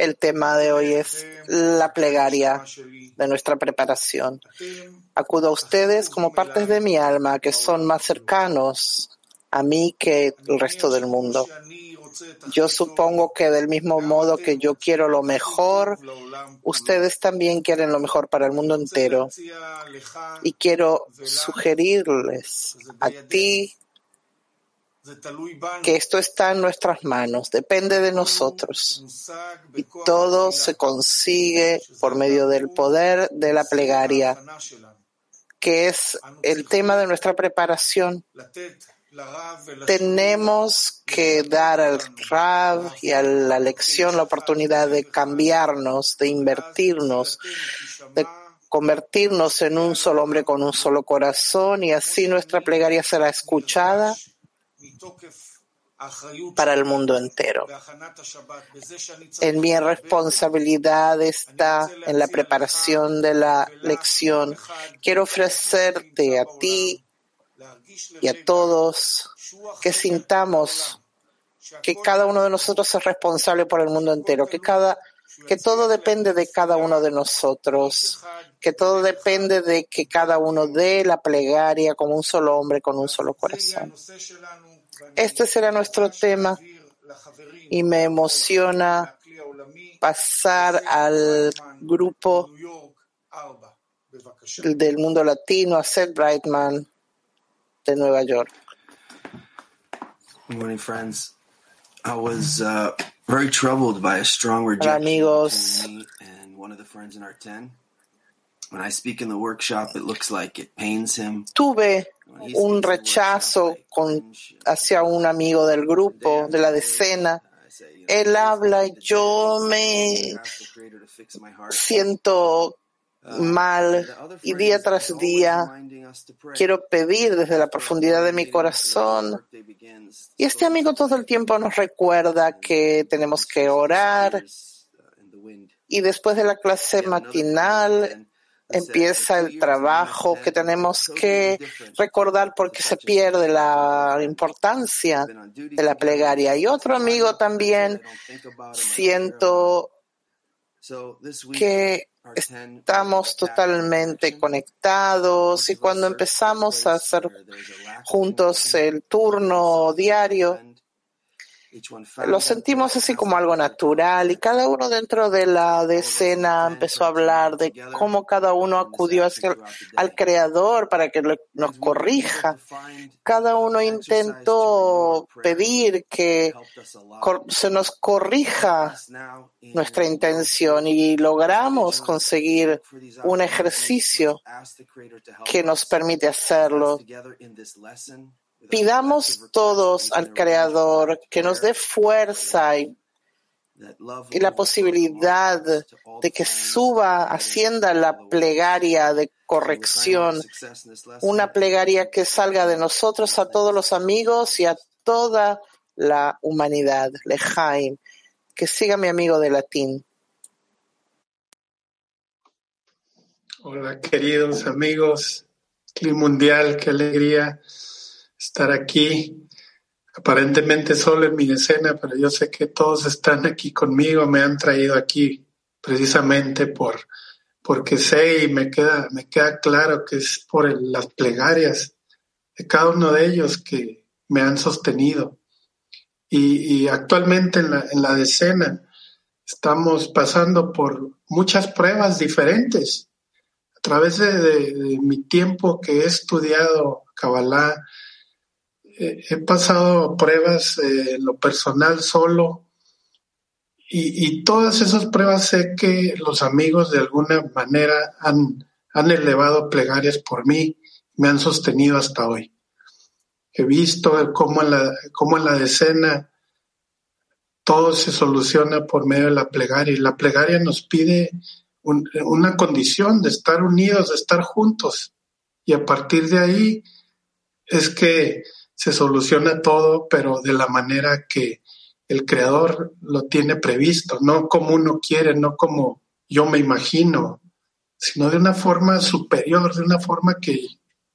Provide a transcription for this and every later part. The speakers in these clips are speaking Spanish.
el tema de hoy es la plegaria de nuestra preparación. Acudo a ustedes como partes de mi alma que son más cercanos a mí que el resto del mundo. Yo supongo que del mismo modo que yo quiero lo mejor, ustedes también quieren lo mejor para el mundo entero. Y quiero sugerirles a ti que esto está en nuestras manos, depende de nosotros. Y todo se consigue por medio del poder de la plegaria, que es el tema de nuestra preparación. Tenemos que dar al Rav y a la lección la oportunidad de cambiarnos, de invertirnos, de convertirnos en un solo hombre con un solo corazón y así nuestra plegaria será escuchada para el mundo entero. En mi responsabilidad está en la preparación de la lección. Quiero ofrecerte a ti y a todos que sintamos que cada uno de nosotros es responsable por el mundo entero, que cada que todo depende de cada uno de nosotros, que todo depende de que cada uno dé la plegaria como un solo hombre con un solo corazón. Este será nuestro tema y me emociona pasar al grupo del mundo latino, a Seth Brightman de Nueva York. Good morning, friends. I was uh, very troubled by a strong rejection amigos. between me and one of the friends in our 10. Tuve un rechazo con, hacia un amigo del grupo, de la decena. Él habla yo me siento mal y día tras día quiero pedir desde la profundidad de mi corazón. Y este amigo todo el tiempo nos recuerda que tenemos que orar y después de la clase matinal empieza el trabajo que tenemos que recordar porque se pierde la importancia de la plegaria. Y otro amigo también siento que estamos totalmente conectados y cuando empezamos a hacer juntos el turno diario, lo sentimos así como algo natural y cada uno dentro de la decena empezó a hablar de cómo cada uno acudió hacia, al Creador para que nos corrija. Cada uno intentó pedir que se nos corrija nuestra intención y logramos conseguir un ejercicio que nos permite hacerlo. Pidamos todos al Creador que nos dé fuerza y la posibilidad de que suba, ascienda la plegaria de corrección, una plegaria que salga de nosotros a todos los amigos y a toda la humanidad. Lejaim, que siga mi amigo de latín. Hola queridos amigos, Clima Mundial, qué alegría estar aquí aparentemente solo en mi decena, pero yo sé que todos están aquí conmigo, me han traído aquí precisamente por porque sé y me queda, me queda claro que es por las plegarias de cada uno de ellos que me han sostenido. Y, actualmente en la, en la decena estamos pasando por muchas pruebas diferentes. A través de, mi tiempo que he estudiado Kabbalah, he pasado pruebas eh, en lo personal solo y, todas esas pruebas sé que los amigos de alguna manera han, han elevado plegarias por mí, me han sostenido hasta hoy. He visto cómo en la, cómo en la decena todo se soluciona por medio de la plegaria y la plegaria nos pide una condición de estar unidos, de estar juntos. Y a partir de ahí es que se soluciona todo, pero de la manera que el creador lo tiene previsto, no como uno quiere, no como yo me imagino, sino de una forma superior, de una forma que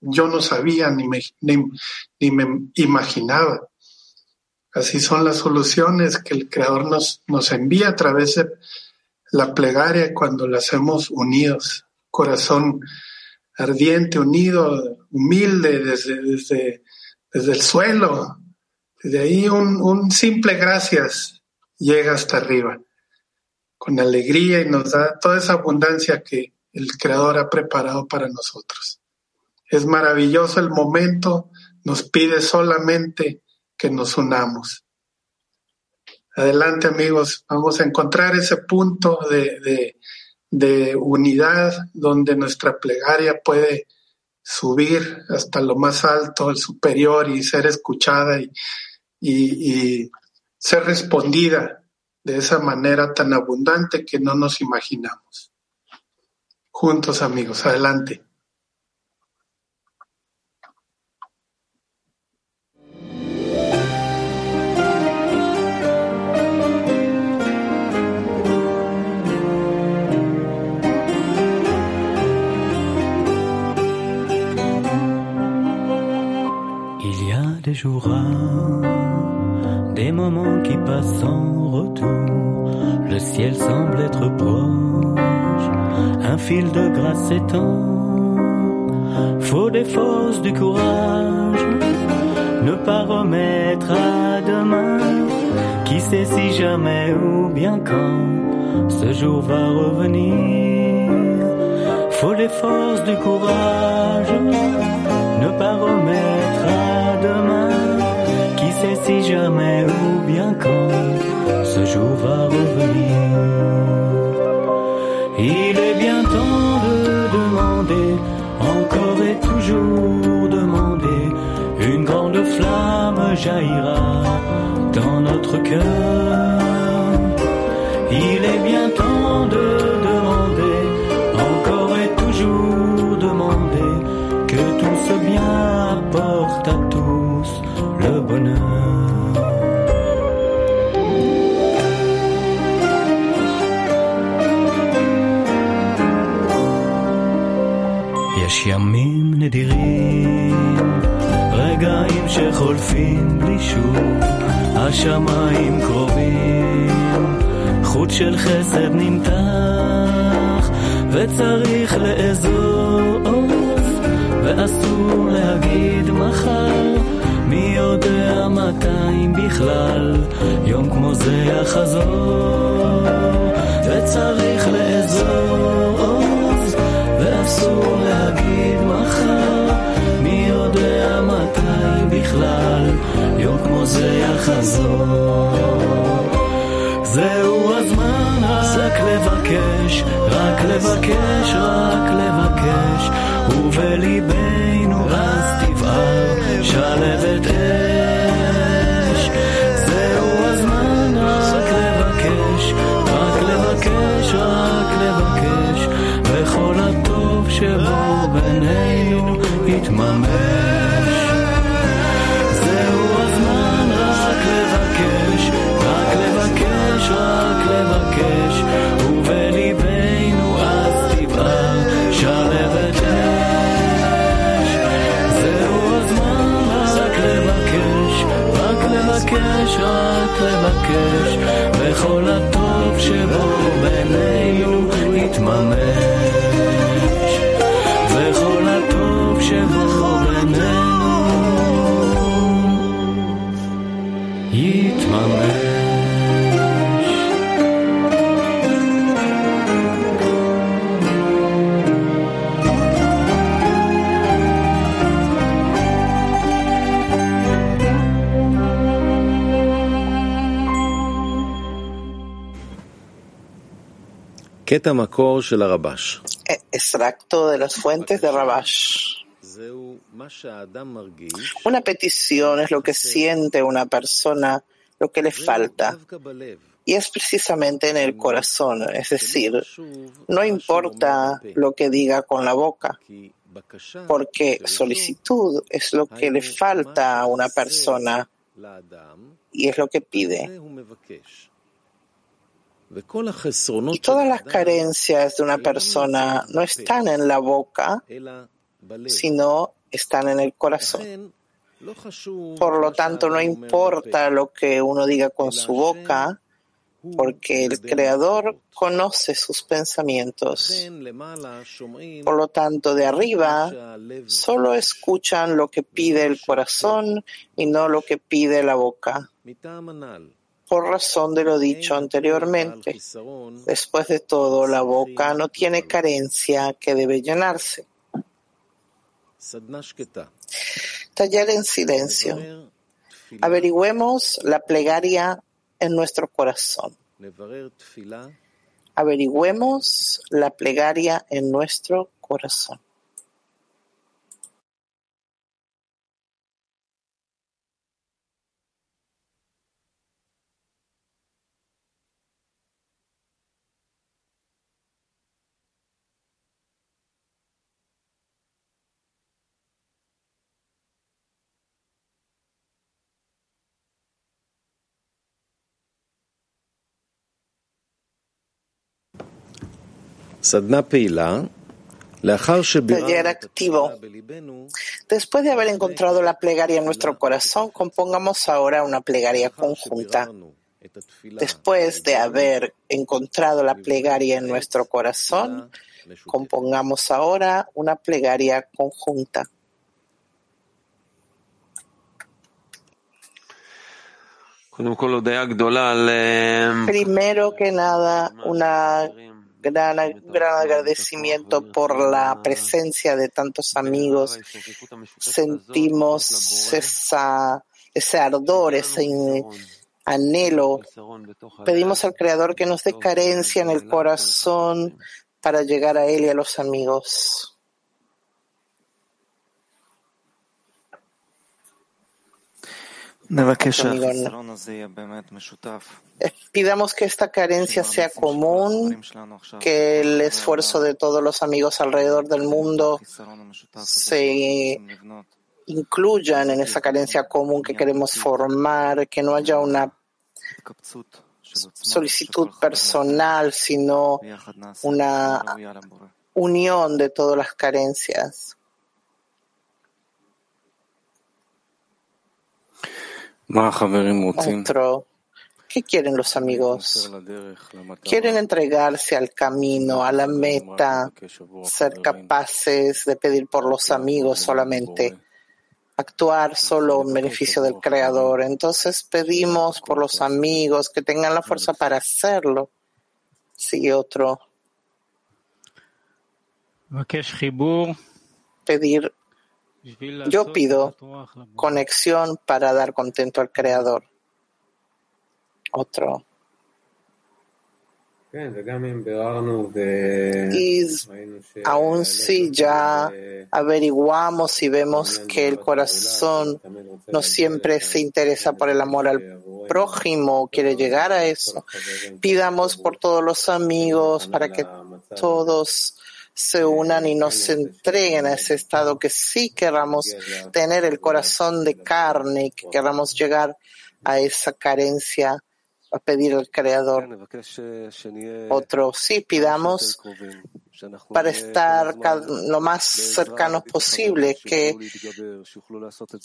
yo no sabía ni me, ni, me imaginaba. Así son las soluciones que el Creador nos, nos envía a través de la plegaria cuando la hacemos unidos, corazón ardiente, unido, humilde desde, desde desde el suelo. Desde ahí un, simple gracias llega hasta arriba, con alegría y nos da toda esa abundancia que el Creador ha preparado para nosotros. Es maravilloso el momento, nos pide solamente que nos unamos. Adelante amigos, vamos a encontrar ese punto de, de unidad donde nuestra plegaria puede subir hasta lo más alto, el superior y ser escuchada y, y, ser respondida de esa manera tan abundante que no nos imaginamos. Juntos amigos, adelante. Remettre à demain. Qui sait si jamais ou bien quand ce jour va revenir. Faut des forces, du courage, ne pas remettre à demain si jamais ou bien quand ce jour va revenir. Il est bien temps de demander, encore et toujours flamme jaillira dans notre cœur. השמיים קרובים, חוט של חסד נמתח, וצריך לאזוז, ואסור להגיד מחר, מי יודע מתי בכלל, יום כמו זה יחזור, וצריך זה יחזור. זהו הזמן רק לבקש, רק לבקש, רק לבקש, ובליבנו אז תבער שלבת אש. could E, extracto de las fuentes de Rabash. Una petición es lo que siente una persona, lo que le falta. Y es precisamente en el corazón, es decir, no importa lo que diga con la boca, porque solicitud es lo que le falta a una persona y es lo que pide. Y todas las carencias de una persona no están en la boca, sino están en el corazón. Por lo tanto, no importa lo que uno diga con su boca, porque el Creador conoce sus pensamientos. Por lo tanto, de arriba solo escuchan lo que pide el corazón y no lo que pide la boca por razón de lo dicho anteriormente. Después de todo, la boca no tiene carencia que debe llenarse. Taller en silencio. Averigüemos la plegaria en nuestro corazón. Averigüemos la plegaria en nuestro corazón. Taller activo. Después de haber encontrado la plegaria en nuestro corazón, compongamos ahora una plegaria conjunta. Después de haber encontrado la plegaria en nuestro corazón, compongamos ahora una plegaria conjunta. Primero que nada, una gran, gran agradecimiento por la presencia de tantos amigos. Sentimos esa, ese ardor, ese anhelo. Pedimos al Creador que nos dé carencia en el corazón para llegar a Él y a los amigos. Eh, pidamos que esta carencia sea común, que el esfuerzo de todos los amigos alrededor del mundo se incluyan en esa carencia común que queremos formar, que no haya una solicitud personal, sino una unión de todas las carencias. Otro. ¿Qué quieren los amigos? Quieren entregarse al camino, a la meta, ser capaces de pedir por los amigos solamente, actuar solo en beneficio del Creador. Entonces pedimos por los amigos que tengan la fuerza para hacerlo. Sigue otro. Pedir yo pido conexión para dar contento al Creador. Otro. Y aún si ya averiguamos y vemos que el corazón no siempre se interesa por el amor al prójimo, quiere llegar a eso, pidamos por todos los amigos para que todos se unan y nos entreguen a ese estado que sí querramos tener el corazón de carne y que querramos llegar a esa carencia a pedir al Creador. Otro, sí, pidamos para estar lo más cercanos posible, que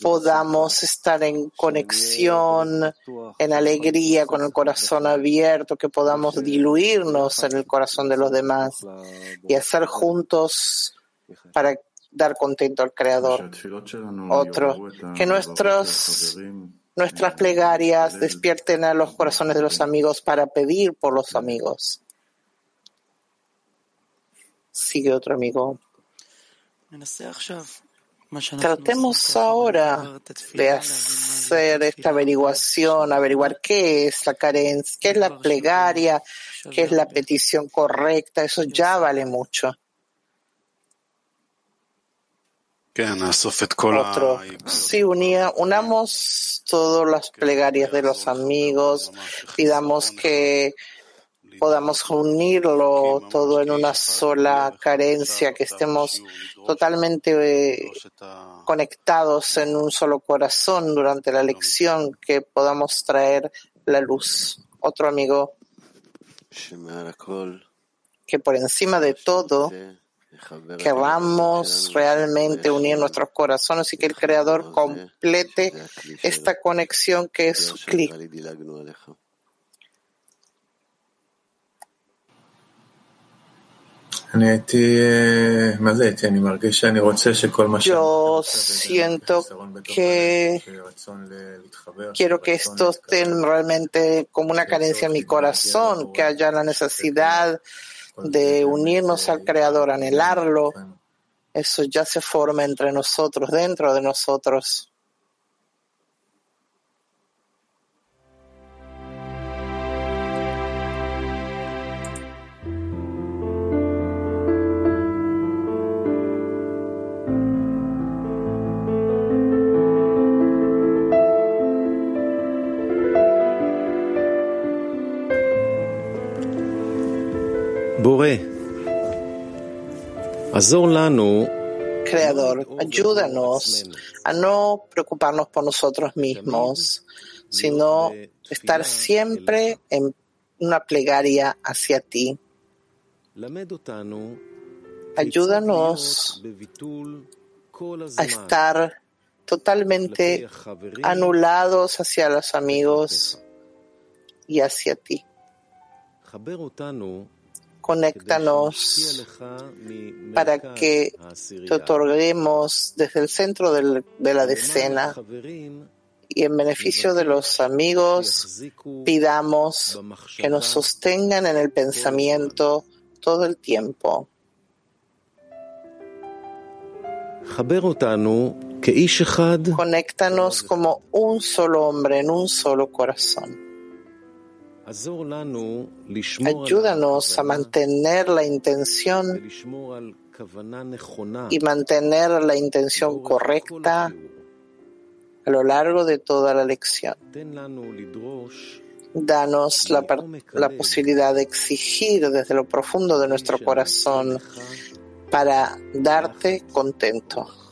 podamos estar en conexión, en alegría, con el corazón abierto, que podamos diluirnos en el corazón de los demás y hacer juntos para dar contento al Creador. Otro, que nuestros nuestras plegarias despierten a los corazones de los amigos para pedir por los amigos. Sigue otro amigo. Tratemos ahora de hacer esta averiguación, averiguar qué es la carencia, qué es la plegaria, qué es la petición correcta. Eso ya vale mucho. Otro, si unía, unamos todas las plegarias de los amigos, pidamos que podamos unirlo todo en una sola carencia, que estemos totalmente eh, conectados en un solo corazón durante la lección, que podamos traer la luz. Otro amigo, que por encima de todo, queramos realmente unir nuestros corazones y que el Creador complete esta conexión que es su clic. Yo siento que quiero que esto esté realmente como una carencia en mi corazón, que haya la necesidad de unirnos al Creador, anhelarlo. Eso ya se forma entre nosotros, dentro de nosotros. Creador, ayúdanos a no preocuparnos por nosotros mismos, sino estar siempre en una plegaria hacia ti. Ayúdanos a estar totalmente anulados hacia los amigos y hacia ti conéctanos para que te otorguemos desde el centro de la decena y en beneficio de los amigos pidamos que nos sostengan en el pensamiento todo el tiempo. Conéctanos como un solo hombre en un solo corazón. Ayúdanos a mantener la intención y mantener la intención correcta a lo largo de toda la lección. Danos la, la posibilidad de exigir desde lo profundo de nuestro corazón para darte contento.